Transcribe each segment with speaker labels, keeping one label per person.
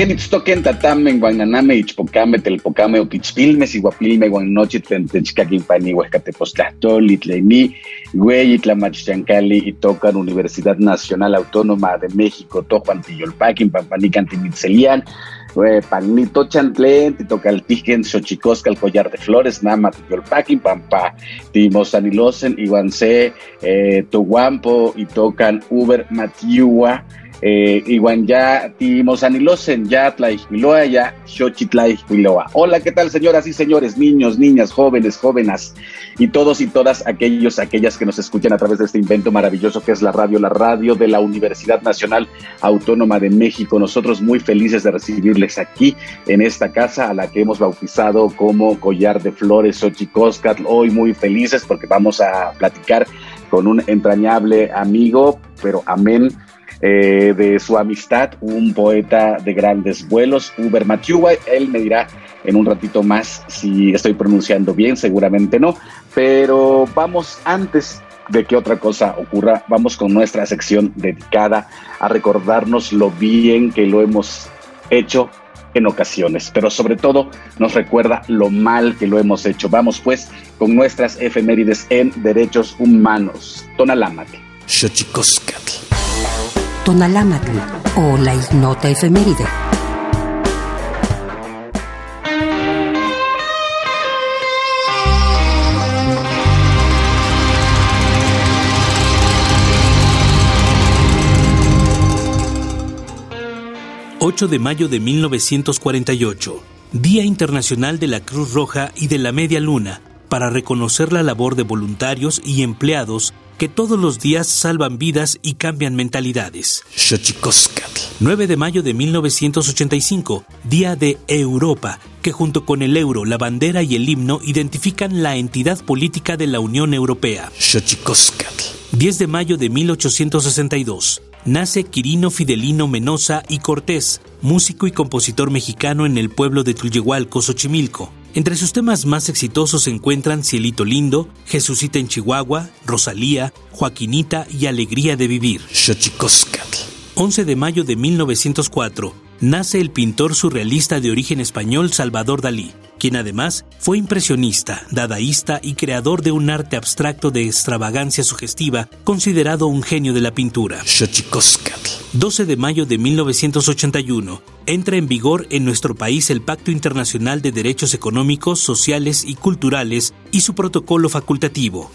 Speaker 1: Kenitstoken tatamen guananame ichpocame telpocame otichpilmes iguapilme guanochitlen techcaquimpani huescatepostlahtoli tleni güey itlamachchancali y tocan Universidad Nacional Autónoma de México tojuan tiyolpaquin pampanican timitzelian Pagnito Chantlen, Titocaltigen, Xochicosca, el collar de flores, Nama, Tiyolpaquin, Pampa, Timosanilosen, Iguance, eh, Toguampo, y tocan Uber Matiua, eh, iguan ya timosanilosen ya tlaixpiloa ya xochitlaixpiloa. Hola, ¿qué tal señoras y señores, niños, niñas, jóvenes, jóvenes y todos y todas aquellos, aquellas que nos escuchan a través de este invento maravilloso que es la radio, la radio de la Universidad Nacional Autónoma de México. Nosotros muy felices de recibirles aquí en esta casa a la que hemos bautizado como Collar de Flores Xochicoscatl. Hoy muy felices porque vamos a platicar con un entrañable amigo, pero amén eh, de su amistad, un poeta de grandes vuelos, Uber Machuwa. Él me dirá en un ratito más si estoy pronunciando bien, seguramente no, pero vamos antes de que otra cosa ocurra, vamos con nuestra sección dedicada a recordarnos lo bien que lo hemos hecho en ocasiones, pero sobre todo nos recuerda lo mal que lo hemos hecho. Vamos pues con nuestras efemérides en derechos humanos. Tonalámate.
Speaker 2: Tonalámatl o la ignota efeméride.
Speaker 3: ...8 de mayo de 1948... Día Internacional de la Cruz Roja y de la Media Luna... ...para reconocer la labor de voluntarios y empleados que todos los días salvan vidas y cambian mentalidades. 9 de mayo de 1985, Día de Europa, que junto con el euro, la bandera y el himno identifican la entidad política de la Unión Europea. 10 de mayo de 1862, nace Quirino Fidelino Menosa y Cortés, músico y compositor mexicano en el pueblo de Tullehualco, Xochimilco. Entre sus temas más exitosos se encuentran Cielito Lindo, Jesucita en Chihuahua, Rosalía, Joaquinita y Alegría de Vivir. 11 de mayo de 1904, nace el pintor surrealista de origen español Salvador Dalí, quien además fue impresionista, dadaísta y creador de un arte abstracto de extravagancia sugestiva, considerado un genio de la pintura. 12 de mayo de 1981, entra en vigor en nuestro país el Pacto Internacional de Derechos Económicos, Sociales y Culturales y su protocolo facultativo.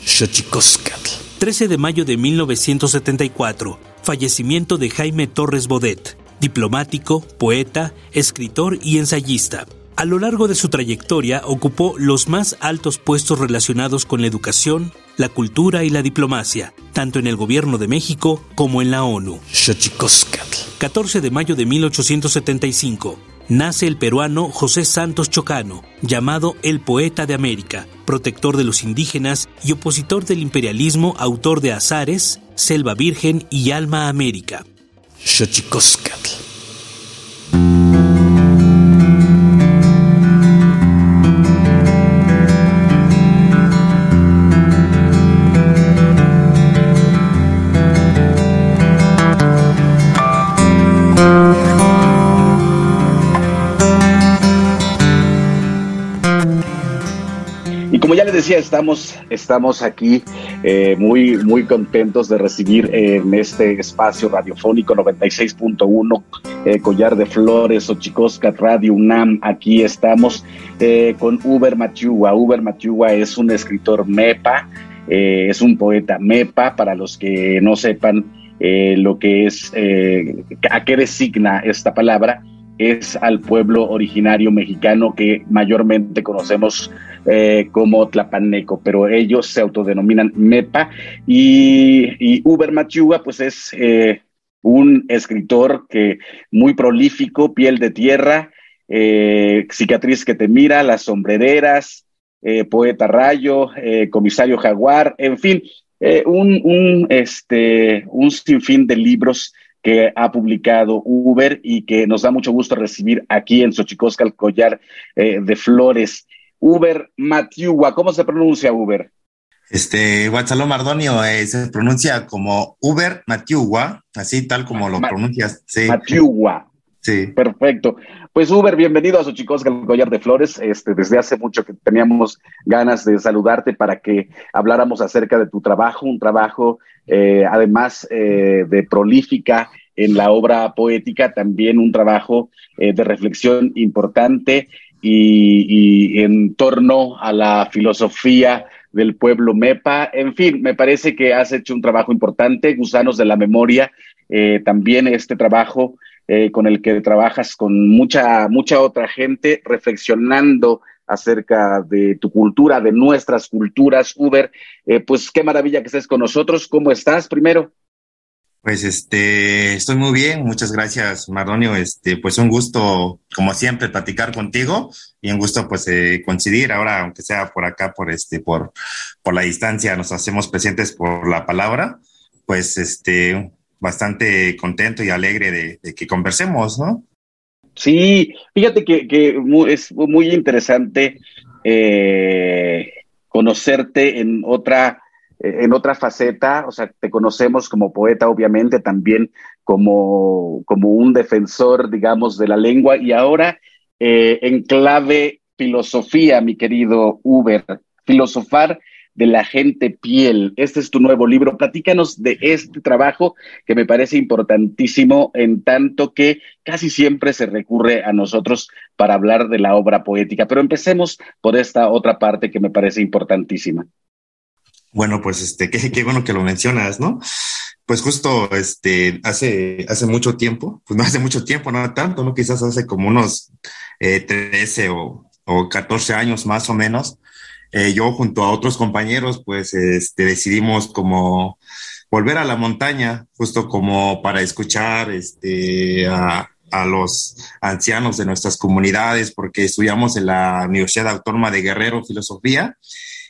Speaker 3: 13 de mayo de 1974, fallecimiento de Jaime Torres Bodet, diplomático, poeta, escritor y ensayista. A lo largo de su trayectoria ocupó los más altos puestos relacionados con la educación, la cultura y la diplomacia, tanto en el gobierno de México como en la ONU. 14 de mayo de 1875. Nace el peruano José Santos Chocano, llamado el Poeta de América, protector de los indígenas y opositor del imperialismo, autor de Azares, Selva Virgen y Alma América.
Speaker 1: Decía, estamos, estamos aquí eh, muy, muy contentos de recibir en este espacio radiofónico 96.1 eh, Collar de Flores, Ochicosca, Radio UNAM. Aquí estamos eh, con Uber Machuwa. Uber Machuwa es un escritor MEPA, es un poeta MEPA, para los que no sepan lo que es, a qué designa esta palabra es al pueblo originario mexicano que mayormente conocemos eh, como Tlapaneco, pero ellos se autodenominan MEPA y, Uber Machuga pues es eh, un escritor que muy prolífico, piel de tierra, eh, cicatriz que te mira, las sombrereras, poeta rayo, comisario jaguar, en fin, un, un, este, un sinfín de libros que ha publicado Uber y que nos da mucho gusto recibir aquí en Xochicosca el collar de flores. Uber Matiuwa, ¿cómo se pronuncia Uber?
Speaker 4: Este, Guatzalo Mardonio eh, se pronuncia como Uber Matiuwa, así tal como lo pronuncias.
Speaker 1: Sí. Sí. Perfecto. Pues Uber, bienvenido a Xochicosca, el collar de flores. Este, desde hace mucho que teníamos ganas de saludarte para que habláramos acerca de tu trabajo, un trabajo eh, además eh, de prolífica en la obra poética, también un trabajo eh, de reflexión importante y, en torno a la filosofía del pueblo MEPA. En fin, me parece que has hecho un trabajo importante, Gusanos de la Memoria, también este trabajo eh, con el que trabajas con mucha, mucha otra gente, reflexionando acerca de tu cultura, de nuestras culturas, Uber. Eh, pues qué maravilla que estés con nosotros. ¿Cómo estás primero?
Speaker 4: Pues este, estoy muy bien, muchas gracias, Mardonio. Este, pues un gusto, como siempre, platicar contigo y un gusto, pues, eh, coincidir ahora, aunque sea por acá, por este, por, por la distancia, nos hacemos presentes por la palabra. Pues este, bastante contento y alegre de, que conversemos, ¿no?
Speaker 1: Sí, fíjate que, es muy interesante eh, conocerte en otra, en otra faceta, o sea, te conocemos como poeta, obviamente, también como, como un defensor, digamos, de la lengua, y ahora eh, en clave filosofía, mi querido Uber, filosofar de la gente piel. Este es tu nuevo libro. Platícanos de este trabajo que me parece importantísimo en tanto que casi siempre se recurre a nosotros para hablar de la obra poética. Pero empecemos por esta otra parte que me parece importantísima.
Speaker 4: Bueno, pues este, qué, qué bueno que lo mencionas, ¿no? Pues justo este, hace, hace mucho tiempo, pues no hace mucho tiempo, no tanto, ¿no? Quizás hace como unos eh, 13 o, o 14 años más o menos, eh, yo junto a otros compañeros, pues este, decidimos como volver a la montaña, justo como para escuchar este, a, a los ancianos de nuestras comunidades, porque estudiamos en la Universidad Autónoma de Guerrero Filosofía,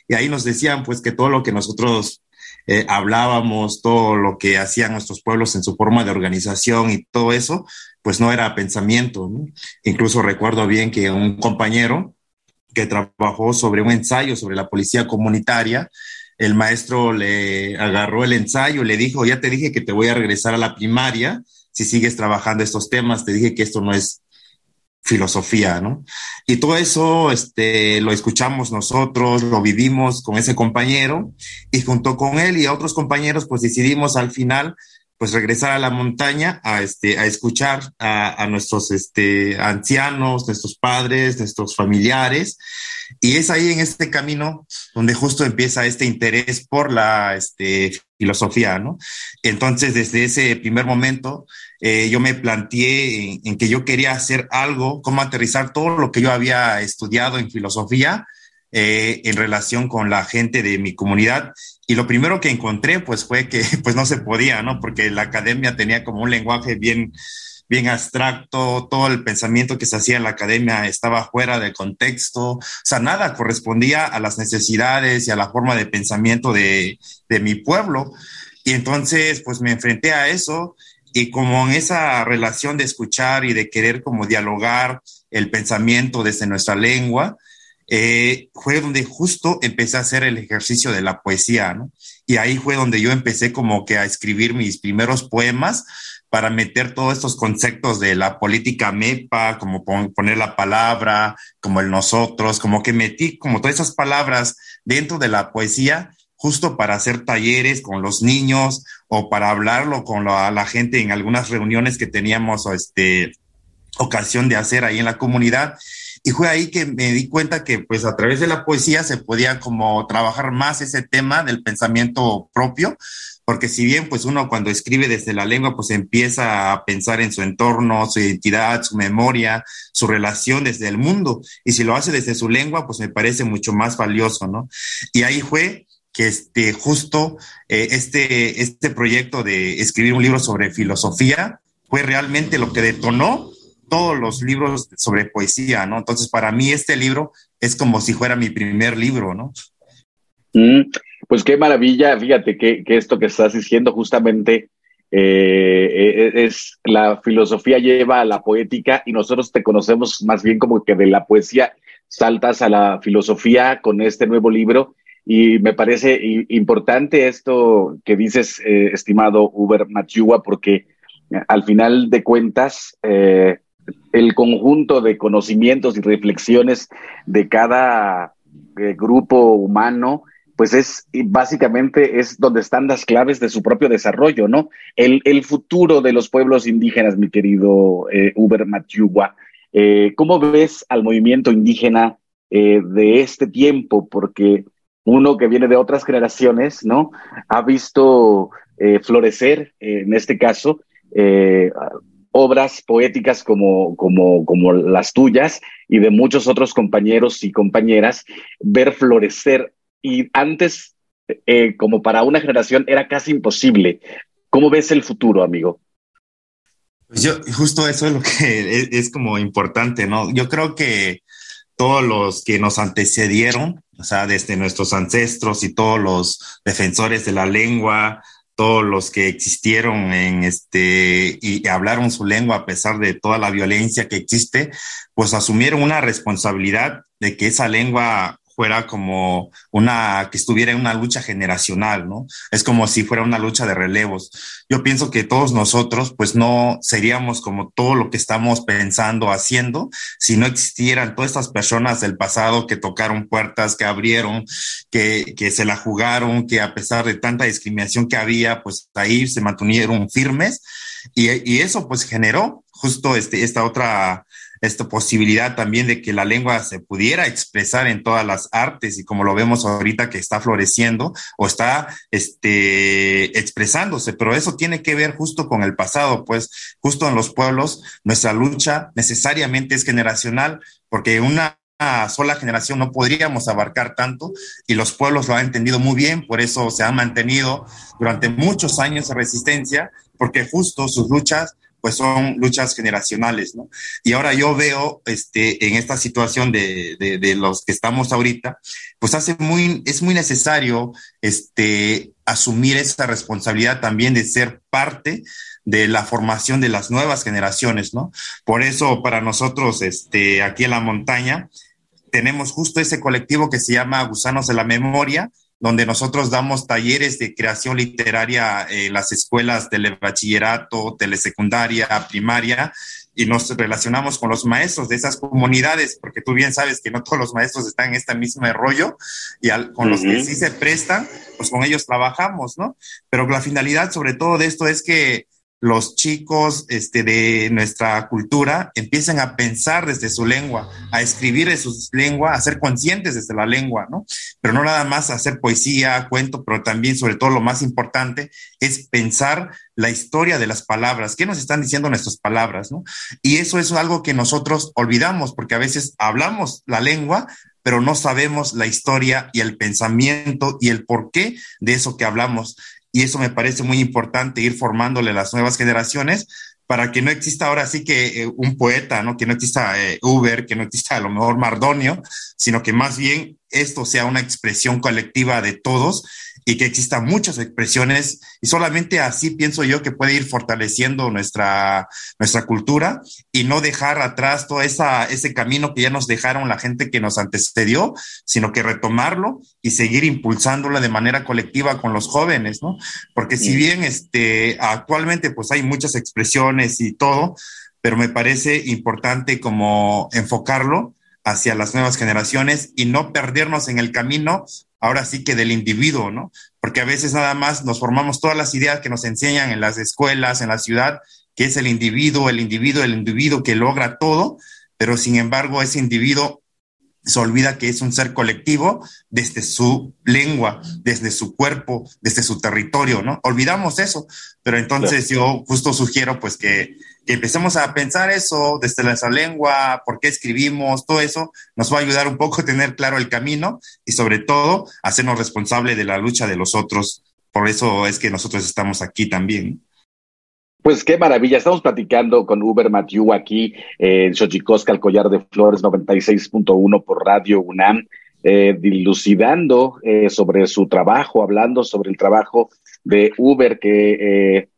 Speaker 4: y ahí nos decían pues que todo lo que nosotros eh, hablábamos, todo lo que hacían nuestros pueblos en su forma de organización y todo eso, pues no era pensamiento. Incluso recuerdo bien que un compañero que trabajó sobre un ensayo sobre la policía comunitaria. El maestro le agarró el ensayo, le dijo, ya te dije que te voy a regresar a la primaria si sigues trabajando estos temas, te dije que esto no es filosofía, ¿no? Y todo eso este, lo escuchamos nosotros, lo vivimos con ese compañero y junto con él y otros compañeros, pues decidimos al final pues regresar a la montaña a, este, a escuchar a, nuestros este, ancianos, nuestros padres, nuestros familiares. Y es ahí en este camino donde justo empieza este interés por la este, filosofía, ¿no? Entonces, desde ese primer momento, eh, yo me planteé en, en, que yo quería hacer algo, cómo aterrizar todo lo que yo había estudiado en filosofía eh, en relación con la gente de mi comunidad. Y lo primero que encontré, pues, fue que, pues, no se podía, ¿no? Porque la academia tenía como un lenguaje bien, bien abstracto, todo el pensamiento que se hacía en la academia estaba fuera del contexto, o sea, nada correspondía a las necesidades y a la forma de pensamiento de, de mi pueblo. Y entonces, pues me enfrenté a eso y como en esa relación de escuchar y de querer como dialogar el pensamiento desde nuestra lengua, eh, fue donde justo empecé a hacer el ejercicio de la poesía, ¿no? Y ahí fue donde yo empecé como que a escribir mis primeros poemas para meter todos estos conceptos de la política MEPA, como poner la palabra, como el nosotros, como que metí como todas esas palabras dentro de la poesía justo para hacer talleres con los niños o para hablarlo con la, la gente en algunas reuniones que teníamos este, ocasión de hacer ahí en la comunidad. Y fue ahí que me di cuenta que pues a través de la poesía se podía como trabajar más ese tema del pensamiento propio, porque si bien pues uno cuando escribe desde la lengua pues empieza a pensar en su entorno, su identidad, su memoria, su relación desde el mundo, y si lo hace desde su lengua pues me parece mucho más valioso, ¿no? Y ahí fue que este, justo eh, este, este proyecto de escribir un libro sobre filosofía fue realmente lo que detonó todos los libros sobre poesía, ¿no? Entonces, para mí este libro es como si fuera mi primer libro, ¿no?
Speaker 1: Mm, pues qué maravilla, fíjate que, que, esto que estás diciendo justamente eh, e, es la filosofía lleva a la poética y nosotros te conocemos más bien como que de la poesía saltas a la filosofía con este nuevo libro y me parece importante esto que dices, eh, estimado Uber Machiua, porque al final de cuentas, eh, el conjunto de conocimientos y reflexiones de cada eh, grupo humano, pues es básicamente es donde están las claves de su propio desarrollo, ¿no? El, futuro de los pueblos indígenas, mi querido eh, Uber Matiugua, eh, ¿cómo ves al movimiento indígena de este tiempo? Porque uno que viene de otras generaciones, ¿no? Ha visto florecer, en este caso, obras poéticas como, como, como las tuyas y de muchos otros compañeros y compañeras, ver florecer. Y antes, eh, como para una generación, era casi imposible. ¿Cómo ves el futuro, amigo?
Speaker 4: Pues yo, justo eso es lo que es, es, como importante, ¿no? Yo creo que todos los que nos antecedieron, o sea, desde nuestros ancestros y todos los defensores de la lengua, todos los que existieron en este y hablaron su lengua a pesar de toda la violencia que existe, pues asumieron una responsabilidad de que esa lengua fuera como una, que estuviera en una lucha generacional, ¿no? Es como si fuera una lucha de relevos. Yo pienso que todos nosotros, pues no seríamos como todo lo que estamos pensando, haciendo, si no existieran todas estas personas del pasado que tocaron puertas, que abrieron, que, que se la jugaron, que a pesar de tanta discriminación que había, pues ahí se mantuvieron firmes. Y, y eso pues generó justo este, esta otra esta posibilidad también de que la lengua se pudiera expresar en todas las artes y como lo vemos ahorita que está floreciendo o está este, expresándose, pero eso tiene que ver justo con el pasado, pues justo en los pueblos nuestra lucha necesariamente es generacional porque una sola generación no podríamos abarcar tanto y los pueblos lo han entendido muy bien, por eso se han mantenido durante muchos años de resistencia, porque justo sus luchas pues son luchas generacionales, ¿no? Y ahora yo veo, este, en esta situación de, de, los que estamos ahorita, pues hace muy, es muy necesario, este, asumir esa responsabilidad también de ser parte de la formación de las nuevas generaciones, ¿no? Por eso para nosotros, este, aquí en la montaña, tenemos justo ese colectivo que se llama Gusanos de la Memoria, donde nosotros damos talleres de creación literaria en las escuelas del bachillerato, telesecundaria, primaria, y nos relacionamos con los maestros de esas comunidades, porque tú bien sabes que no todos los maestros están en este mismo rollo, y con los que sí se prestan, pues con ellos trabajamos, ¿no? Pero la finalidad sobre todo de esto es que los chicos este, de nuestra cultura empiecen a pensar desde su lengua, a escribir en su lengua, a ser conscientes desde la lengua, ¿no? Pero no nada más hacer poesía, cuento, pero también, sobre todo, lo más importante es pensar la historia de las palabras, qué nos están diciendo nuestras palabras, ¿no? Y eso es algo que nosotros olvidamos, porque a veces hablamos la lengua, pero no sabemos la historia y el pensamiento y el porqué de eso que hablamos y eso me parece muy importante ir formándole las nuevas generaciones para que no exista ahora sí que eh, un poeta, ¿no? Que no exista eh, Uber, que no exista a lo mejor Mardonio, sino que más bien esto sea una expresión colectiva de todos y que existan muchas expresiones y solamente así pienso yo que puede ir fortaleciendo nuestra, nuestra cultura y no dejar atrás todo esa, ese camino que ya nos dejaron la gente que nos antecedió, sino que retomarlo y seguir impulsándolo de manera colectiva con los jóvenes, ¿no? Porque si bien este, actualmente pues hay muchas expresiones y todo, pero me parece importante como enfocarlo hacia las nuevas generaciones y no perdernos en el camino ahora sí que del individuo, ¿no? Porque a veces nada más nos formamos todas las ideas que nos enseñan en las escuelas, en la ciudad, que es el individuo, el individuo, el individuo que logra todo, pero sin embargo ese individuo se olvida que es un ser colectivo desde su lengua, desde su cuerpo, desde su territorio, ¿no? Olvidamos eso, pero entonces yo justo sugiero pues que, que, empecemos a pensar eso desde nuestra lengua, por qué escribimos, todo eso nos va a ayudar un poco a tener claro el camino y sobre todo hacernos responsable de la lucha de los otros. Por eso es que nosotros estamos aquí también.
Speaker 1: Pues qué maravilla. Estamos platicando con Uber Mathieu aquí en Xochicosca, el collar de flores 96.1 por Radio UNAM, eh, dilucidando eh, sobre su trabajo, hablando sobre el trabajo de Uber, que eh,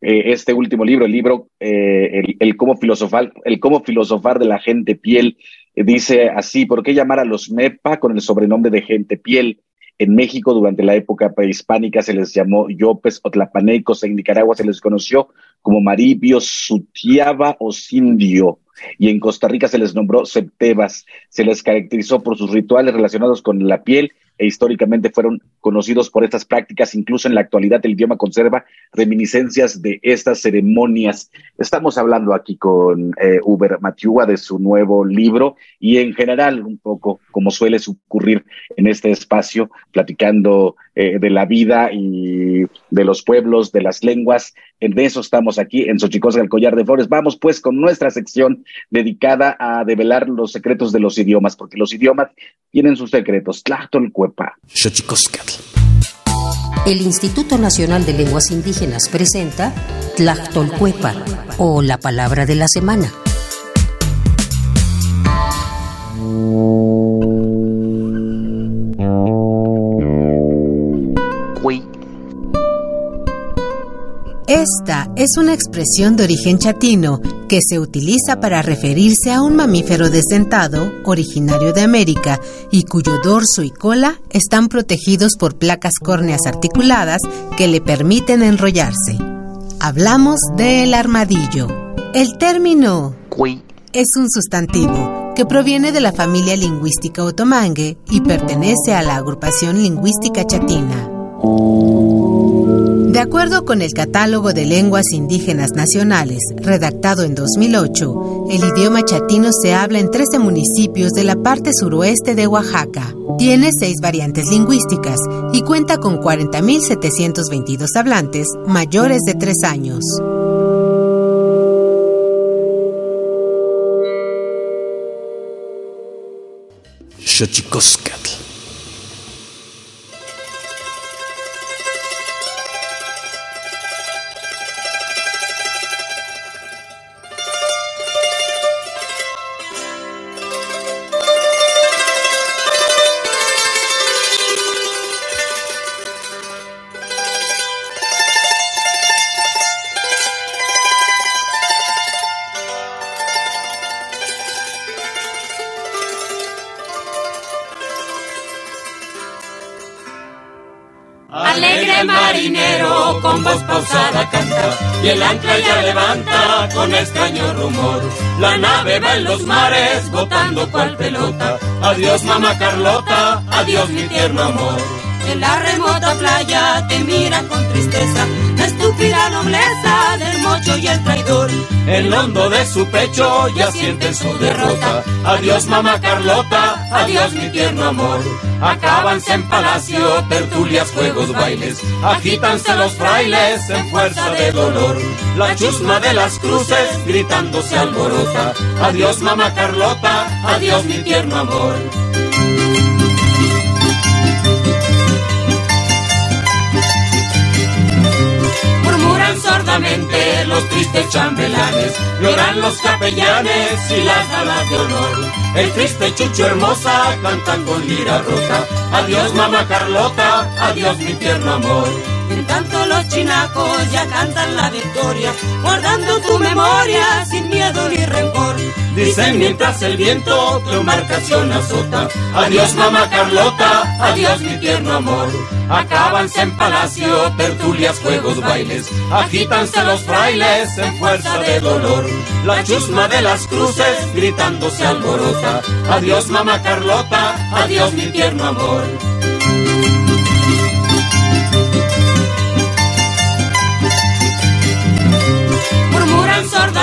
Speaker 1: este último libro, el libro el, el, cómo filosofar, el cómo filosofar de la gente piel, dice así, ¿por qué llamar a los MEPA con el sobrenombre de gente piel? En México, durante la época prehispánica, se les llamó yopes o tlapanecos. En Nicaragua se les conoció como Maribio, Sutiaba o Sindio y en Costa Rica se les nombró septebas. Se les caracterizó por sus rituales relacionados con la piel e históricamente fueron conocidos por estas prácticas. Incluso en la actualidad el idioma conserva reminiscencias de estas ceremonias. Estamos hablando aquí con eh, Uber Matiúa de su nuevo libro y en general un poco como suele ocurrir en este espacio, platicando eh, de la vida y de los pueblos, de las lenguas. En eso estamos aquí en Xochicosca, el Collar de Flores. Vamos pues con nuestra sección dedicada a develar los secretos de los idiomas, porque los idiomas tienen sus secretos. Tlachtolcuepa.
Speaker 2: El Instituto Nacional de Lenguas Indígenas presenta Tlachtolcuepa o la palabra de la semana. Esta es una expresión de origen chatino que se utiliza para referirse a un mamífero desdentado, originario de América, y cuyo dorso y cola están protegidos por placas córneas articuladas que le permiten enrollarse. Hablamos del armadillo. El término es un sustantivo que proviene de la familia lingüística otomangue y pertenece a la agrupación lingüística chatina. De acuerdo con el Catálogo de Lenguas Indígenas Nacionales, redactado en 2008, el idioma chatino se habla en 13 municipios de la parte suroeste de Oaxaca. Tiene seis variantes lingüísticas y cuenta con 40.722 hablantes mayores de 3 años.
Speaker 5: y rumor. La nave va en los mares botando cual pelota. Adiós mamá Carlota, adiós mi tierno amor.
Speaker 6: En la remota playa te miran con tristeza la estúpida nobleza del mocho y el traidor.
Speaker 5: El hondo de su pecho ya siente su derrota. Adiós mamá Carlota, adiós mi tierno amor. Acábanse en palacio, tertulias, juegos, bailes. Agítanse los frailes en fuerza de dolor. La chusma de las cruces gritando se alborota. Adiós mamá Carlota, adiós mi tierno amor. Sordamente los tristes chambelanes, lloran los capellanes y las damas de honor. El triste Chucho hermosa cantan con lira rota, adiós mamá Carlota, adiós mi tierno amor.
Speaker 6: En tanto los chinacos ya cantan la victoria, guardando tu memoria sin miedo ni rencor.
Speaker 5: Dicen mientras el viento tu embarcación azota, adiós mamá Carlota, adiós mi tierno amor. Acábanse en palacio, tertulias, juegos, bailes, agítanse los frailes en fuerza de dolor. La chusma de las cruces gritando se alborota, adiós mamá Carlota, adiós mi tierno amor.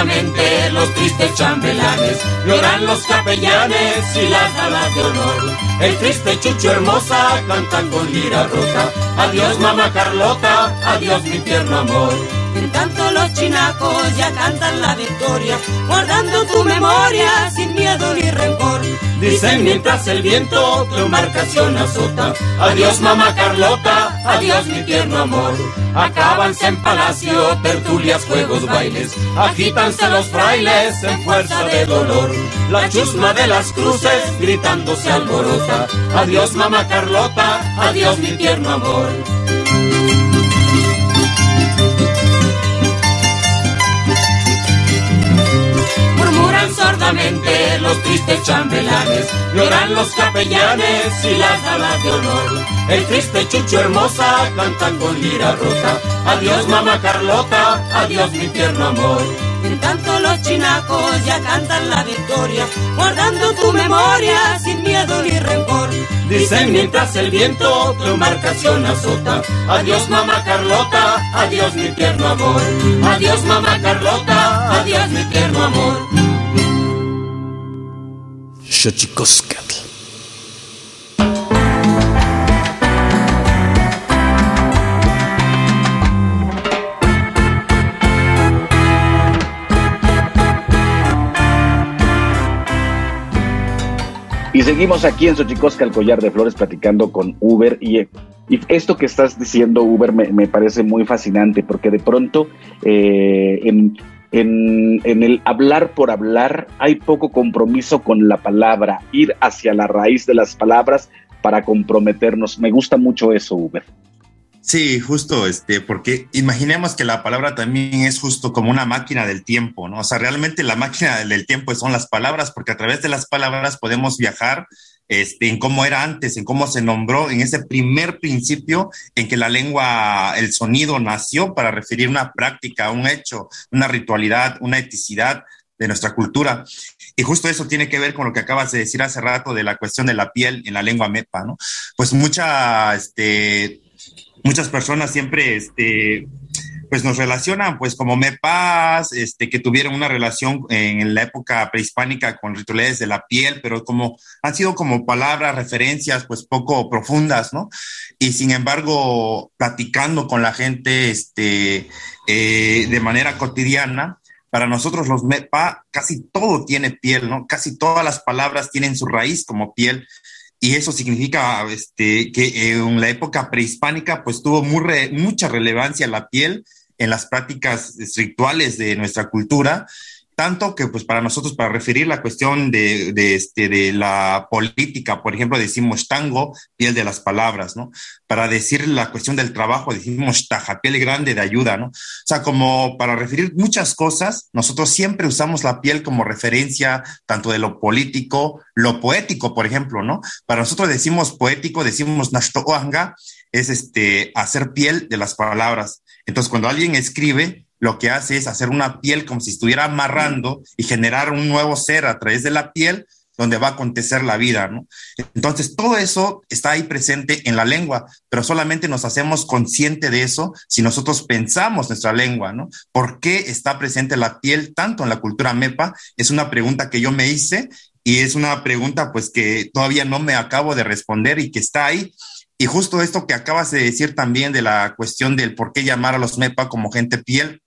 Speaker 5: Los tristes chambelanes, lloran los capellanes y las damas de honor. El triste Chucho hermosa cantan con lira rota, adiós mamá Carlota, adiós mi tierno amor.
Speaker 6: En tanto los chinacos ya cantan la victoria, guardando tu memoria sin miedo ni rencor.
Speaker 5: Dicen mientras el viento tu embarcación azota, adiós mamá Carlota, adiós mi tierno amor. Acábanse en palacio, tertulias, juegos, bailes, agítanse los frailes en fuerza de dolor. La chusma de las cruces gritando se alborota, adiós mamá Carlota, adiós mi tierno amor. Los tristes chambelanes, lloran los capellanes y las damas de honor. El triste Chucho hermosa canta con lira rota, adiós mamá Carlota, adiós mi tierno amor.
Speaker 6: En tanto los chinacos ya cantan la victoria, guardando tu memoria sin miedo ni rencor.
Speaker 5: Dicen mientras el viento tu embarcación azota, adiós mamá Carlota, adiós mi tierno amor. Adiós mamá Carlota, adiós mi tierno amor.
Speaker 3: Xochicoscatl.
Speaker 1: Y seguimos aquí en Xochicosca, el collar de flores, platicando con Uber. Y, y esto que estás diciendo, Uber, me, me parece muy fascinante, porque de pronto eh, en, en, en, el hablar por hablar hay poco compromiso con la palabra, ir hacia la raíz de las palabras para comprometernos. Me gusta mucho eso, Uber.
Speaker 4: Sí, justo, este, porque imaginemos que la palabra también es justo como una máquina del tiempo, ¿no? O sea, realmente la máquina del tiempo son las palabras, porque a través de las palabras podemos viajar este, en cómo era antes, en cómo se nombró, en ese primer principio en que la lengua, el sonido nació para referir una práctica, un hecho, una ritualidad, una eticidad de nuestra cultura. Y justo eso tiene que ver con lo que acabas de decir hace rato de la cuestión de la piel en la lengua mepa, ¿no? Pues mucha, este, muchas personas siempre, este, pues nos relacionan, pues como mepas, este, que tuvieron una relación en la época prehispánica con rituales de la piel, pero como han sido como palabras, referencias, pues poco profundas, ¿no? Y sin embargo, platicando con la gente, este, eh, de manera cotidiana, para nosotros los MEPA casi todo tiene piel, ¿no? Casi todas las palabras tienen su raíz como piel y eso significa este, que en la época prehispánica pues tuvo mucha relevancia la piel en las prácticas rituales de nuestra cultura, tanto que pues para nosotros, para referir la cuestión de, de, este, de la política, por ejemplo, decimos tango, piel de las palabras, ¿no? Para decir la cuestión del trabajo, decimos taja, piel grande de ayuda, ¿no? O sea, como para referir muchas cosas, nosotros siempre usamos la piel como referencia tanto de lo político, lo poético, por ejemplo, ¿no? Para nosotros decimos poético, decimos nashtoanga, es este, hacer piel de las palabras. Entonces, cuando alguien escribe, lo que hace es hacer una piel como si estuviera amarrando y generar un nuevo ser a través de la piel donde va a acontecer la vida, ¿no? Entonces, todo eso está ahí presente en la lengua, pero solamente nos hacemos consciente de eso si nosotros pensamos nuestra lengua, ¿no? ¿Por qué está presente la piel tanto en la cultura MEPA? Es una pregunta que yo me hice y es una pregunta pues que todavía no me acabo de responder y que está ahí. Y justo esto que acabas de decir también de la cuestión del por qué llamar a los MEPA como gente piel,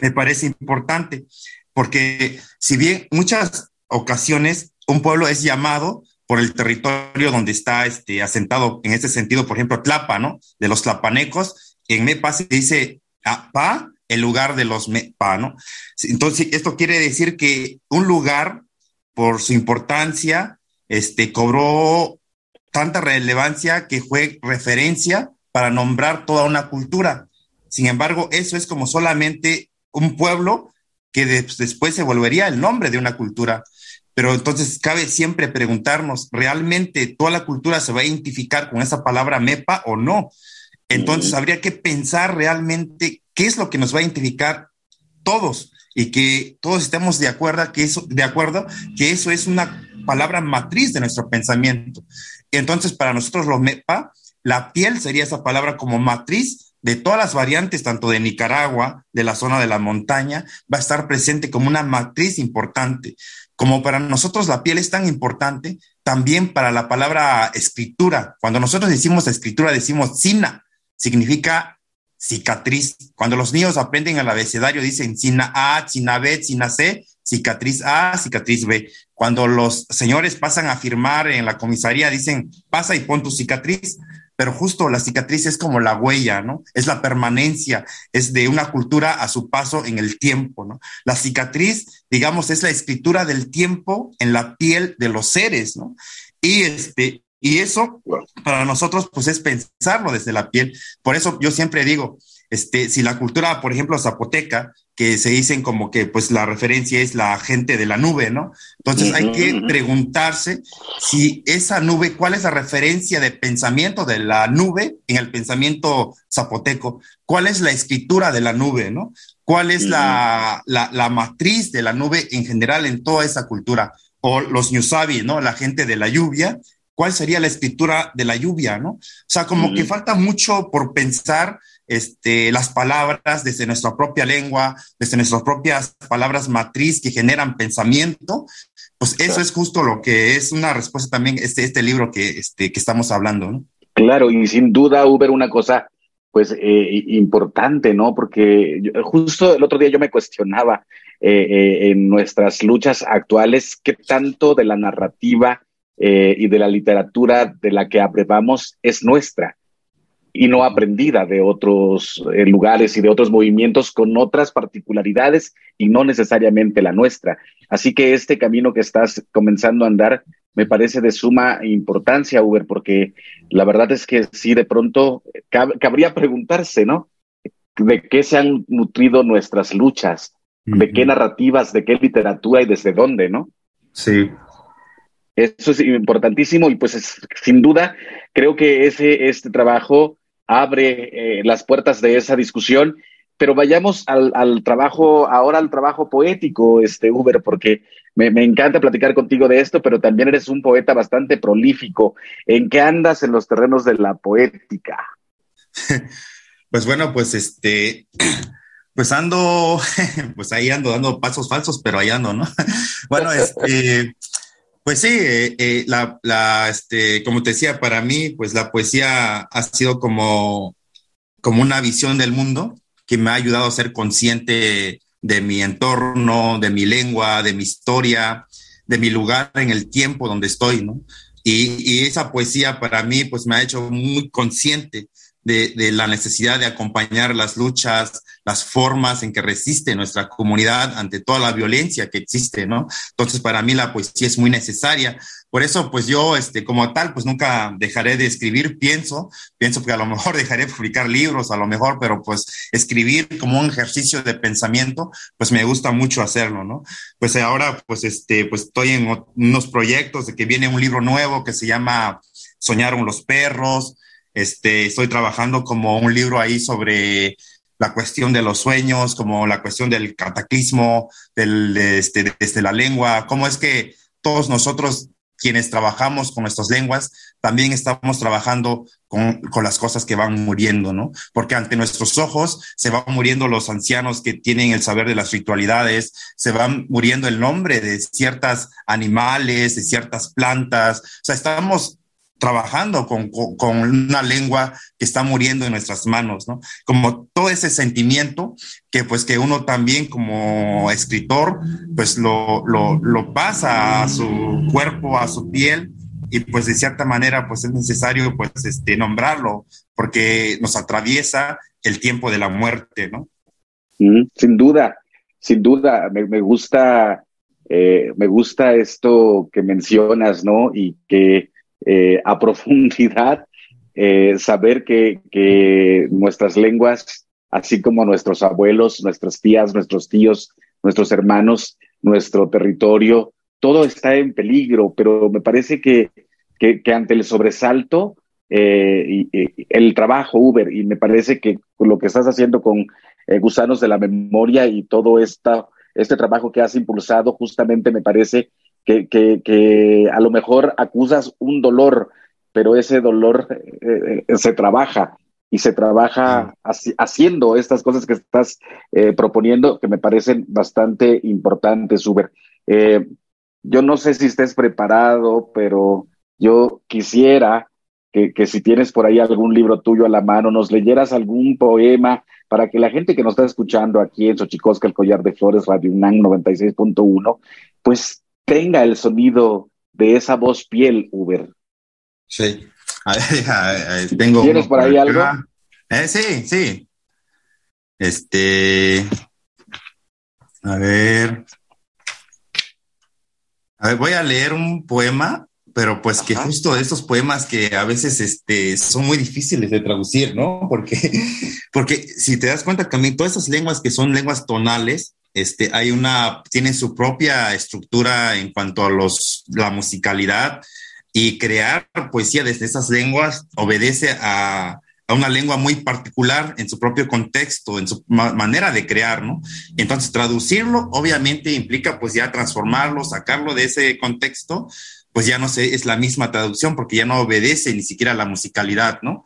Speaker 4: me parece importante, porque si bien muchas ocasiones un pueblo es llamado por el territorio donde está este, asentado, en este sentido, por ejemplo, Tlapa, ¿no? De los tlapanecos, en Mepa se dice Pa, el lugar de los Mepa, ¿no? Entonces, esto quiere decir que un lugar, por su importancia, este, cobró tanta relevancia que fue referencia para nombrar toda una cultura. Sin embargo, eso es como solamente un pueblo que de, después se volvería el nombre de una cultura. Pero entonces cabe siempre preguntarnos, ¿realmente toda la cultura se va a identificar con esa palabra MEPA o no? Entonces habría que pensar realmente qué es lo que nos va a identificar todos y que todos estemos de acuerdo que eso, de acuerdo que eso es una palabra matriz de nuestro pensamiento. Entonces, para nosotros los MEPA, la piel sería esa palabra como matriz de todas las variantes, tanto de Nicaragua, de la zona de la montaña, va a estar presente como una matriz importante. Como para nosotros la piel es tan importante, también para la palabra escritura. Cuando nosotros decimos escritura, decimos sina, significa cicatriz. Cuando los niños aprenden el abecedario, dicen sina A, sina B, sina C, cicatriz A, cicatriz B. Cuando los señores pasan a firmar en la comisaría, dicen, pasa y pon tu cicatriz, pero justo la cicatriz es como la huella, ¿no? Es la permanencia, es de una cultura a su paso en el tiempo, ¿no? La cicatriz, digamos, es la escritura del tiempo en la piel de los seres, ¿no? Y este, y eso para nosotros, pues es pensarlo desde la piel. Por eso yo siempre digo, este, si la cultura, por ejemplo, zapoteca, que se dicen como que pues la referencia es la gente de la nube, ¿no? Entonces hay que preguntarse si esa nube, cuál es la referencia de pensamiento de la nube en el pensamiento zapoteco, cuál es la escritura de la nube, ¿no? ¿Cuál es la, la, matriz de la nube en general en toda esa cultura? O los Ñusabi, ¿no? La gente de la lluvia, ¿cuál sería la escritura de la lluvia, ¿no? O sea, como que falta mucho por pensar este, las palabras desde nuestra propia lengua, desde nuestras propias palabras matriz que generan pensamiento, pues eso es justo lo que es una respuesta también este, este libro que, este, que estamos hablando, ¿no?
Speaker 1: Claro, y sin duda, Uber, una cosa pues eh, importante, ¿no? Porque justo el otro día yo me cuestionaba eh, eh, en nuestras luchas actuales qué tanto de la narrativa y de la literatura de la que aprobamos es nuestra y no aprendida de otros eh, lugares y de otros movimientos con otras particularidades y no necesariamente la nuestra. Así que este camino que estás comenzando a andar me parece de suma importancia, Uber, porque la verdad es que sí, de pronto cabría preguntarse, ¿no? ¿De qué se han nutrido nuestras luchas? ¿De qué narrativas, de qué literatura y desde dónde, no?
Speaker 4: Sí,
Speaker 1: eso es importantísimo y pues sin duda creo que ese este trabajo abre eh, las puertas de esa discusión. Pero vayamos al, trabajo, ahora al trabajo poético, este Uber, porque me, encanta platicar contigo de esto, pero también eres un poeta bastante prolífico. ¿En qué andas en los terrenos de la poética?
Speaker 4: Pues bueno, pues este, pues ando, pues ahí ando dando pasos falsos, pero ahí ando, ¿no? Bueno, este, pues sí, eh, eh, la, este, como te decía, para mí, pues la poesía ha sido como, como una visión del mundo que me ha ayudado a ser consciente de mi entorno, de mi lengua, de mi historia, de mi lugar en el tiempo donde estoy, ¿no? Y, y esa poesía para mí, pues me ha hecho muy consciente de, la necesidad de acompañar las luchas, las formas en que resiste nuestra comunidad ante toda la violencia que existe, ¿no? Entonces, para mí la poesía es muy necesaria. Por eso, pues yo, este, como tal, pues nunca dejaré de escribir, pienso, pienso que a lo mejor dejaré de publicar libros, a lo mejor, pero pues escribir como un ejercicio de pensamiento, pues me gusta mucho hacerlo, ¿no? Pues ahora, pues este, pues estoy en unos proyectos de que viene un libro nuevo que se llama Soñaron los perros, este, estoy trabajando como un libro ahí sobre la cuestión de los sueños, como la cuestión del cataclismo, del, este, desde la lengua, cómo es que todos nosotros quienes trabajamos con nuestras lenguas, también estamos trabajando con, con, las cosas que van muriendo, ¿no? Porque ante nuestros ojos se van muriendo los ancianos que tienen el saber de las ritualidades, se van muriendo el nombre de ciertas animales, de ciertas plantas, o sea, estamos trabajando con, con, una lengua que está muriendo en nuestras manos, ¿no? Como todo ese sentimiento que pues que uno también como escritor pues lo, lo, pasa a su cuerpo, a su piel y pues de cierta manera pues es necesario pues este nombrarlo porque nos atraviesa el tiempo de la muerte, ¿no?
Speaker 1: Sin duda, sin duda, me gusta, eh, me gusta esto que mencionas, ¿no? Y que eh, a profundidad, eh, saber que, nuestras lenguas, así como nuestros abuelos, nuestras tías, nuestros tíos, nuestros hermanos, nuestro territorio, todo está en peligro, pero me parece que, que, ante el sobresalto, eh, y, el trabajo Uber, y me parece que lo que estás haciendo con Gusanos de la Memoria y todo esta, este trabajo que has impulsado, justamente me parece que, que, que a lo mejor acusas un dolor, pero ese dolor eh, eh, se trabaja y se trabaja haciendo estas cosas que estás eh, proponiendo que me parecen bastante importantes, Uber. yo no sé si estés preparado, pero yo quisiera que, que, si tienes por ahí algún libro tuyo a la mano, nos leyeras algún poema para que la gente que nos está escuchando aquí en Xochicosca, el Collar de Flores, Radio UNAM 96.1, pues tenga el sonido de esa voz piel, Uber.
Speaker 4: Sí. A ver, tengo
Speaker 1: ¿Tienes por ahí algo?
Speaker 4: Eh, sí, sí. Este. A ver. A ver, voy a leer un poema pero pues que justo estos poemas que a veces este, son muy difíciles de traducir, ¿no? Porque, porque si te das cuenta también todas esas lenguas que son lenguas tonales, este, hay una, tienen su propia estructura en cuanto a los, la musicalidad y crear poesía desde esas lenguas obedece a, a una lengua muy particular en su propio contexto, en su manera de crear, ¿no? Entonces, traducirlo obviamente implica pues ya transformarlo, sacarlo de ese contexto, pues ya no sé, es la misma traducción porque ya no obedece ni siquiera a la musicalidad, ¿no?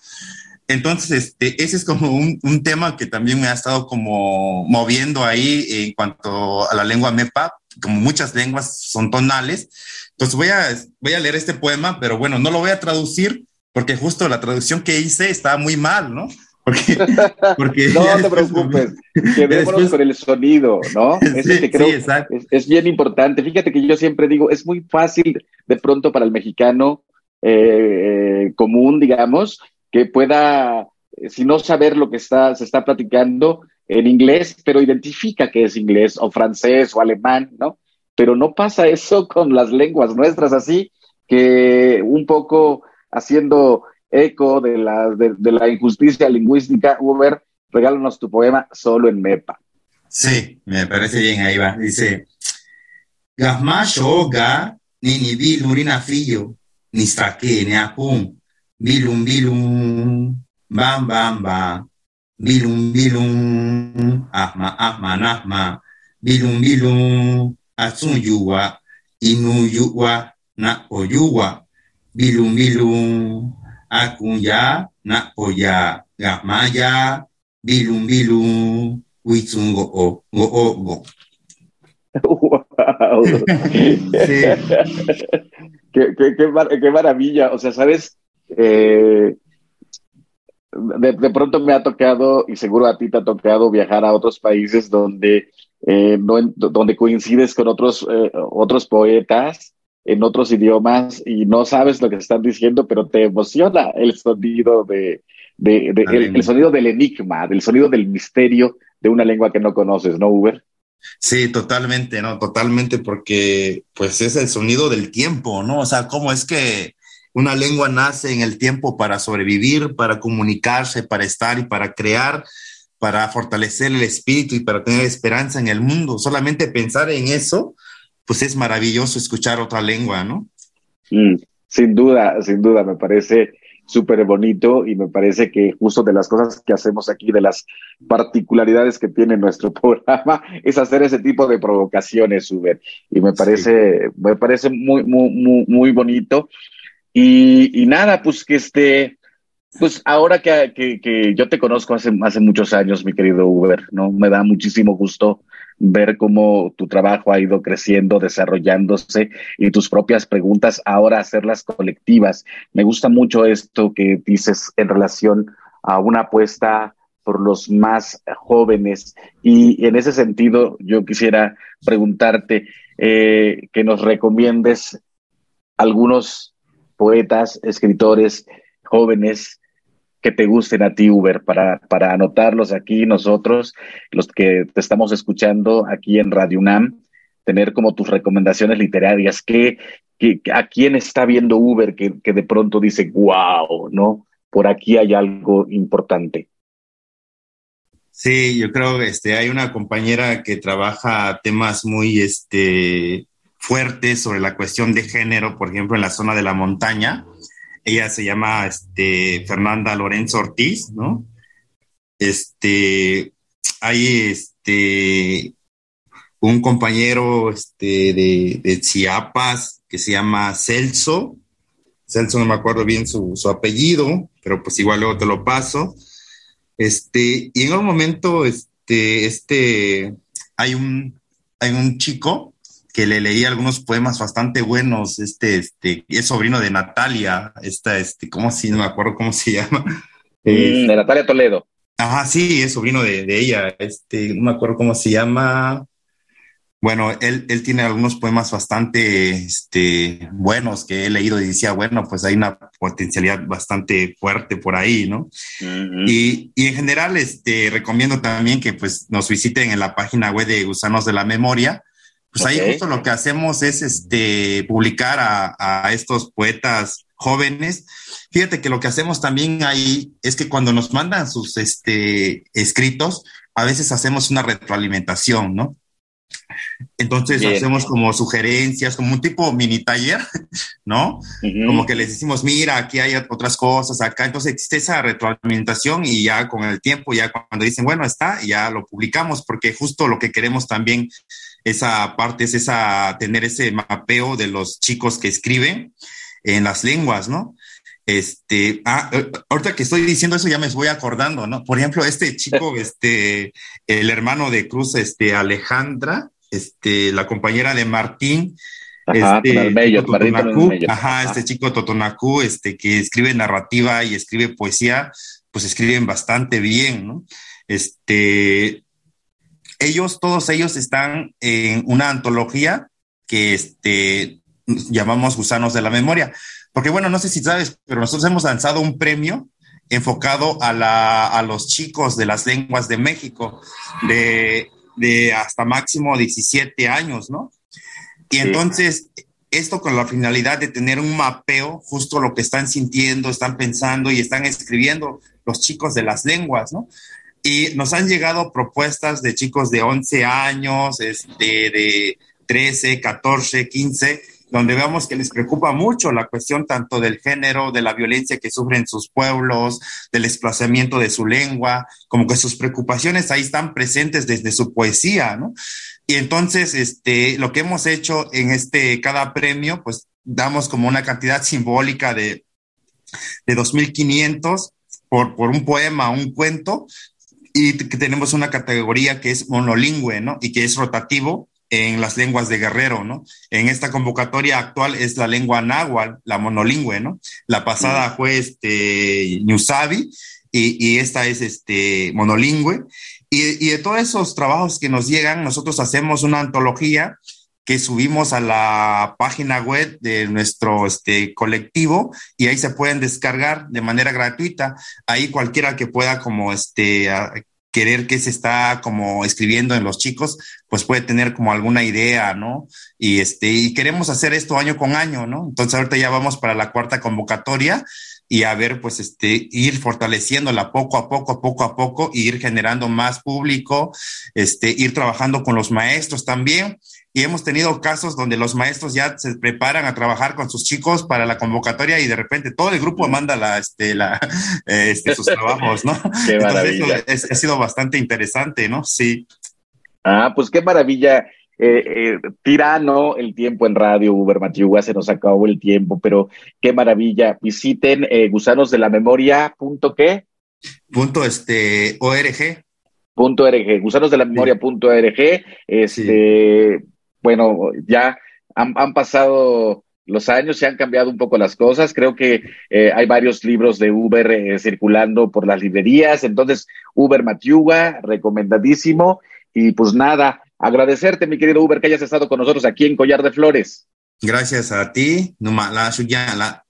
Speaker 4: Entonces, este, ese es como un, un, tema que también me ha estado como moviendo ahí en cuanto a la lengua MEPA, como muchas lenguas son tonales. Entonces voy a, voy a leer este poema, pero bueno, no lo voy a traducir porque justo la traducción que hice estaba muy mal, ¿no? Porque,
Speaker 1: porque no te preocupes, quedémonos con el sonido, ¿no?
Speaker 4: sí, que creo sí.
Speaker 1: Es, es, bien importante. Fíjate que yo siempre digo, es muy fácil de pronto para el mexicano eh, común, digamos, que pueda, si no saber lo que está, se está platicando en inglés, pero identifica que es inglés o francés o alemán, ¿no? Pero no pasa eso con las lenguas nuestras, así que un poco haciendo eco de la, de, la injusticia lingüística, Uber, regálanos tu poema solo en MEPA.
Speaker 4: Sí, me parece bien, ahí va. Dice, Gasma shoga ni ni bilurina fillo, ni saque ni apum, bilum bilum, bam bam bam, bilum bilum, ahma ahma nahma, bilum bilum, atsun yuwa, inu yuwa, na oyuwa, bilum bilum akunya na oya gamaya bilum bilum o go o go
Speaker 1: wow. sí. qué, qué, qué, mar qué, maravilla. O sea sabes eh, de, de, pronto me ha tocado y seguro a ti te ha tocado viajar a otros países donde eh, no, donde coincides con otros eh, otros poetas en otros idiomas y no sabes lo que están diciendo, pero te emociona el sonido de, de, de el, el, sonido del enigma, del sonido del misterio de una lengua que no conoces, ¿no, Uber?
Speaker 4: Sí, totalmente, ¿no? Totalmente, porque pues es el sonido del tiempo, ¿no? O sea, cómo es que una lengua nace en el tiempo para sobrevivir, para comunicarse, para estar y para crear, para fortalecer el espíritu y para tener esperanza en el mundo. Solamente pensar en eso, pues es maravilloso escuchar otra lengua, ¿no?
Speaker 1: Mm, sin duda, sin duda, me parece súper bonito y me parece que justo de las cosas que hacemos aquí, de las particularidades que tiene nuestro programa, es hacer ese tipo de provocaciones, Uber. Y me parece, sí. me parece muy, muy, muy, muy bonito. Y, nada, pues que este, pues ahora que, que, que, yo te conozco hace, hace muchos años, mi querido Uber, ¿no? Me da muchísimo gusto ver cómo tu trabajo ha ido creciendo, desarrollándose y tus propias preguntas ahora hacerlas colectivas. Me gusta mucho esto que dices en relación a una apuesta por los más jóvenes y en ese sentido yo quisiera preguntarte eh, que nos recomiendes algunos poetas, escritores jóvenes que te gusten a ti, Uber, para, para anotarlos aquí nosotros, los que te estamos escuchando aquí en Radio UNAM, tener como tus recomendaciones literarias, que, que a quién está viendo Uber que, que de pronto dice, wow, ¿no? Por aquí hay algo importante.
Speaker 4: Sí, yo creo que este, hay una compañera que trabaja temas muy este, fuertes sobre la cuestión de género, por ejemplo, en la zona de la montaña ella se llama este, Fernanda Lorenzo Ortiz, ¿no? Este, hay este, un compañero este, de, Chiapas que se llama Celso. Celso no me acuerdo bien su, su, apellido, pero pues igual luego te lo paso. Este, y en un momento, este, este, hay un, hay un chico que le leí algunos poemas bastante buenos, este, este, es sobrino de Natalia, esta, este, ¿cómo si, no me acuerdo cómo se llama?
Speaker 1: Mm, de Natalia Toledo.
Speaker 4: Ajá, sí, es sobrino de, de, ella, este, no me acuerdo cómo se llama. Bueno, él, él tiene algunos poemas bastante, este, buenos que he leído y decía, bueno, pues hay una potencialidad bastante fuerte por ahí, ¿no? Uh -huh. y, y en general, este, recomiendo también que pues nos visiten en la página web de Gusanos de la Memoria, pues ahí justo lo que hacemos es este publicar a, a estos poetas jóvenes. Fíjate que lo que hacemos también ahí es que cuando nos mandan sus este, escritos, a veces hacemos una retroalimentación, ¿no? Entonces hacemos como sugerencias, como un tipo mini taller, ¿no? Como que les decimos, mira, aquí hay otras cosas, acá. Entonces existe esa retroalimentación y ya con el tiempo, ya cuando dicen, bueno, está, ya lo publicamos, porque justo lo que queremos también, esa parte es esa, tener ese mapeo de los chicos que escriben en las lenguas, ¿no? Este, ah, eh, ahorita que estoy diciendo eso ya me voy acordando, ¿no? Por ejemplo, este chico, este, el hermano de Cruz, este, Alejandra, este, la compañera de Martín, este, Totonacu, ajá, este chico Totonacú, este, que escribe narrativa y escribe poesía, pues escriben bastante bien, ¿no? Este, ellos, todos ellos están en una antología que, este, llamamos Gusanos de la Memoria. Porque bueno, no sé si sabes, pero nosotros hemos lanzado un premio enfocado a, la, a los chicos de las lenguas de México, de, de hasta máximo 17 años, ¿no? Y entonces, esto con la finalidad de tener un mapeo, justo lo que están sintiendo, están pensando y están escribiendo los chicos de las lenguas, ¿no? Y nos han llegado propuestas de chicos de 11 años, este, de 13, 14, 15, donde vemos que les preocupa mucho la cuestión tanto del género, de la violencia que sufren sus pueblos, del desplazamiento de su lengua, como que sus preocupaciones ahí están presentes desde su poesía, ¿no? Y entonces, este, lo que hemos hecho en este, cada premio, pues damos como una cantidad simbólica de, de 2.500 por, por un poema, un cuento, y que tenemos una categoría que es monolingüe, ¿no? Y que es rotativo, en las lenguas de Guerrero, ¿no? En esta convocatoria actual es la lengua náhuatl, la monolingüe, ¿no? La pasada fue este Ñusabi y, y, esta es este monolingüe. Y, y, de todos esos trabajos que nos llegan, nosotros hacemos una antología que subimos a la página web de nuestro este, colectivo y ahí se pueden descargar de manera gratuita. Ahí cualquiera que pueda como este, querer que se está como escribiendo en los chicos, pues puede tener como alguna idea, ¿no? Y este, y queremos hacer esto año con año, ¿no? Entonces ahorita ya vamos para la cuarta convocatoria y a ver, pues este, ir fortaleciéndola poco a poco, poco a poco, e ir generando más público, este, ir trabajando con los maestros también y hemos tenido casos donde los maestros ya se preparan a trabajar con sus chicos para la convocatoria y de repente todo el grupo manda la, este, la, este, sus trabajos, ¿no? Qué maravilla. Entonces, ha sido bastante interesante, ¿no? Sí.
Speaker 1: Ah, pues qué maravilla. Eh, eh, tirano el tiempo en radio, Uber Matiuga, se nos acabó el tiempo, pero qué maravilla. Visiten eh, gusanos de la memoria, punto qué?
Speaker 4: Punto este, ORG.
Speaker 1: Punto .org, gusanos de la bueno, ya han, pasado los años, se han cambiado un poco las cosas. Creo que eh, hay varios libros de Uber eh, circulando por las librerías. Entonces, Uber Matiuga, recomendadísimo. Y pues nada, agradecerte, mi querido Uber, que hayas estado con nosotros aquí en Collar de Flores.
Speaker 4: Gracias a ti,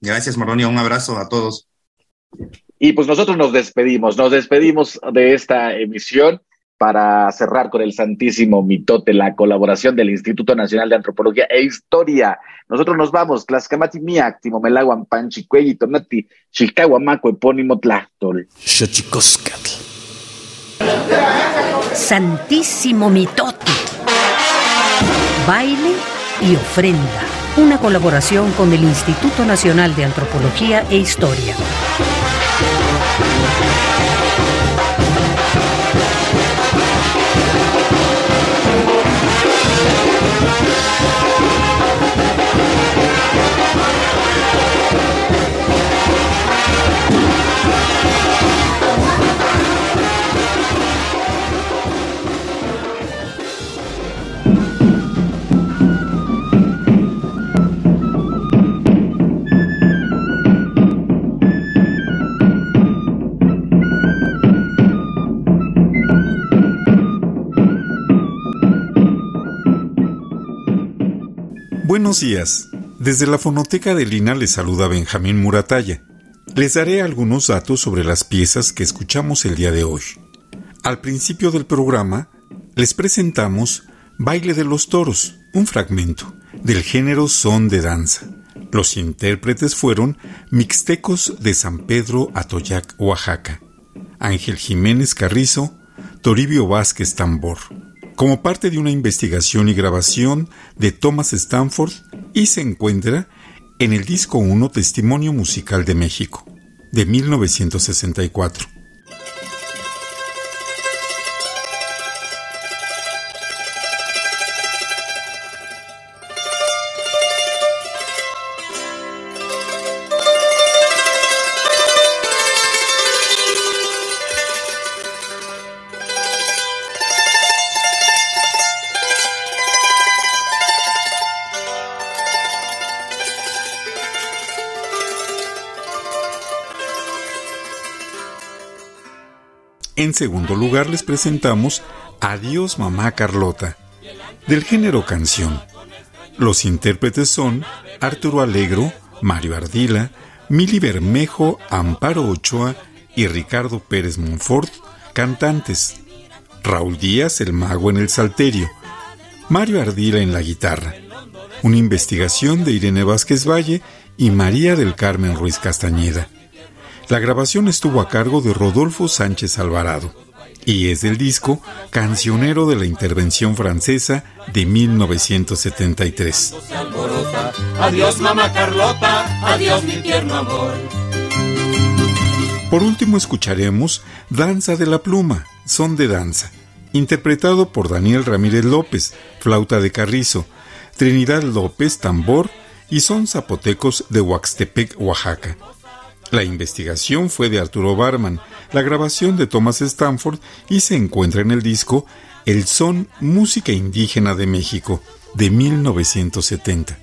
Speaker 4: Gracias, Maronio. Un abrazo a todos.
Speaker 1: Y pues nosotros nos despedimos, nos despedimos de esta emisión para cerrar con el Santísimo Mitote, la colaboración del Instituto Nacional de Antropología e Historia. Nosotros nos vamos, Tlaxcamati Miak, Timomelaguan, Panchicuey, Tonati, Chilcahuamaco, Epónimo Tlachtol.
Speaker 2: Santísimo Mitote. Baile y ofrenda. Una colaboración con el Instituto Nacional de Antropología e Historia.
Speaker 7: Buenos días. Desde la fonoteca de Lina les saluda Benjamín Murataya. Les daré algunos datos sobre las piezas que escuchamos el día de hoy. Al principio del programa, les presentamos Baile de los Toros, un fragmento, del género son de danza. Los intérpretes fueron Mixtecos de San Pedro Atoyac, Oaxaca, Ángel Jiménez Carrizo, Toribio Vázquez Tambor, como parte de una investigación y grabación de Thomas Stanford y se encuentra en el disco 1 Testimonio Musical de México, de 1964. En segundo lugar les presentamos Adiós Mamá Carlota, del género canción. Los intérpretes son Arturo Alegro, Mario Ardila, Mili Bermejo, Amparo Ochoa y Ricardo Pérez Monfort, cantantes. Raúl Díaz, el mago en el salterio. Mario Ardila en la guitarra. Una investigación de Irene Vázquez Valle y María del Carmen Ruiz Castañeda. La grabación estuvo a cargo de Rodolfo Sánchez Alvarado y es del disco Cancionero de la Intervención Francesa de 1973.
Speaker 5: Adiós mamá Carlota, adiós mi tierno amor.
Speaker 7: Por último escucharemos Danza de la Pluma, Son de Danza, interpretado por Daniel Ramírez López, flauta de carrizo, Trinidad López, tambor y son zapotecos de Huaxtepec, Oaxaca. La investigación fue de Arturo Barman, la grabación de Thomas Stanford y se encuentra en el disco El Son Música Indígena de México de 1970.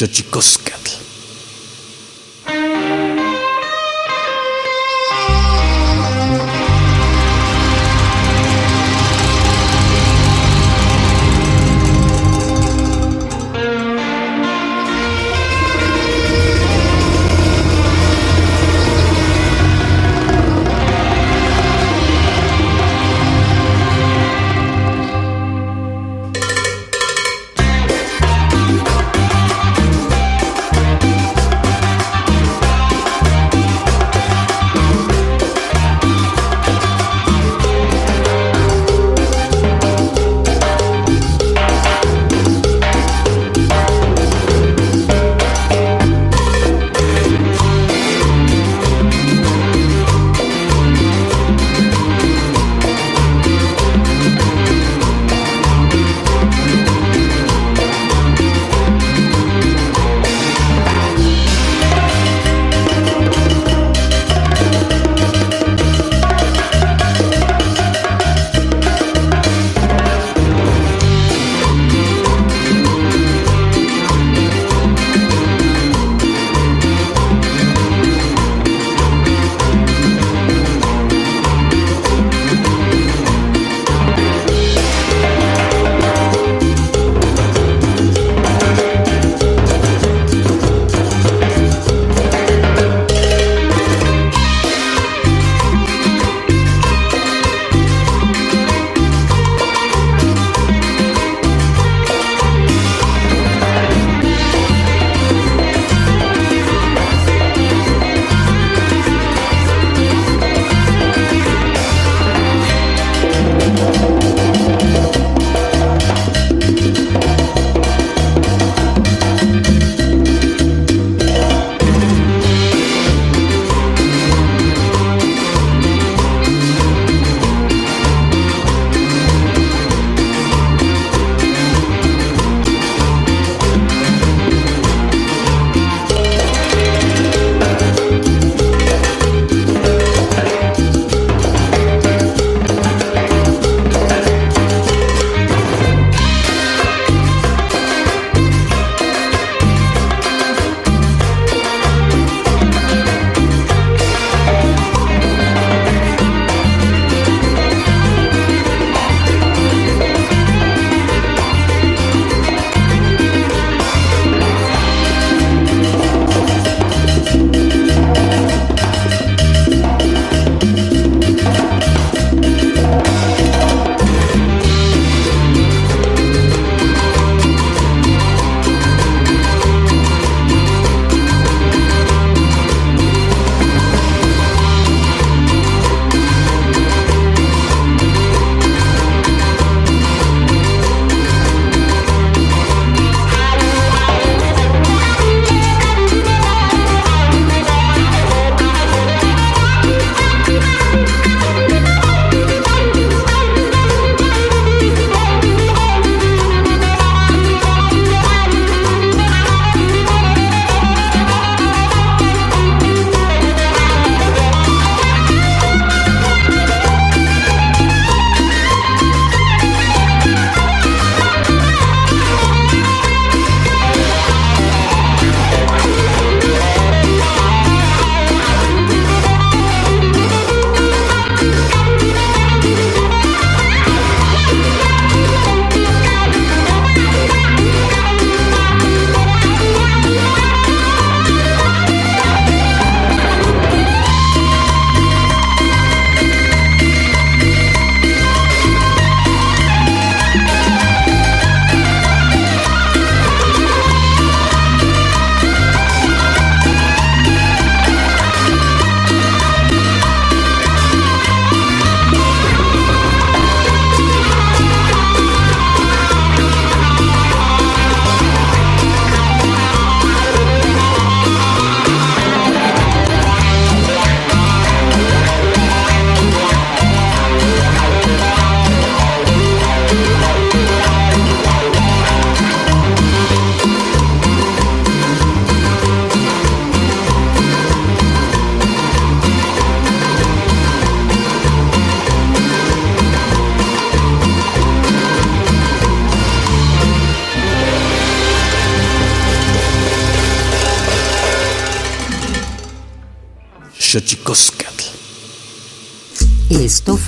Speaker 8: Xochicoscatl.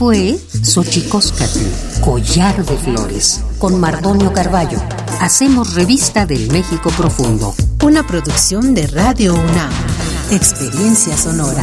Speaker 9: Fue Xochicóscatl, Collar de Flores, con Mardonio Carballo. Hacemos revista del México Profundo.
Speaker 2: Una producción de Radio UNAM. Experiencia sonora.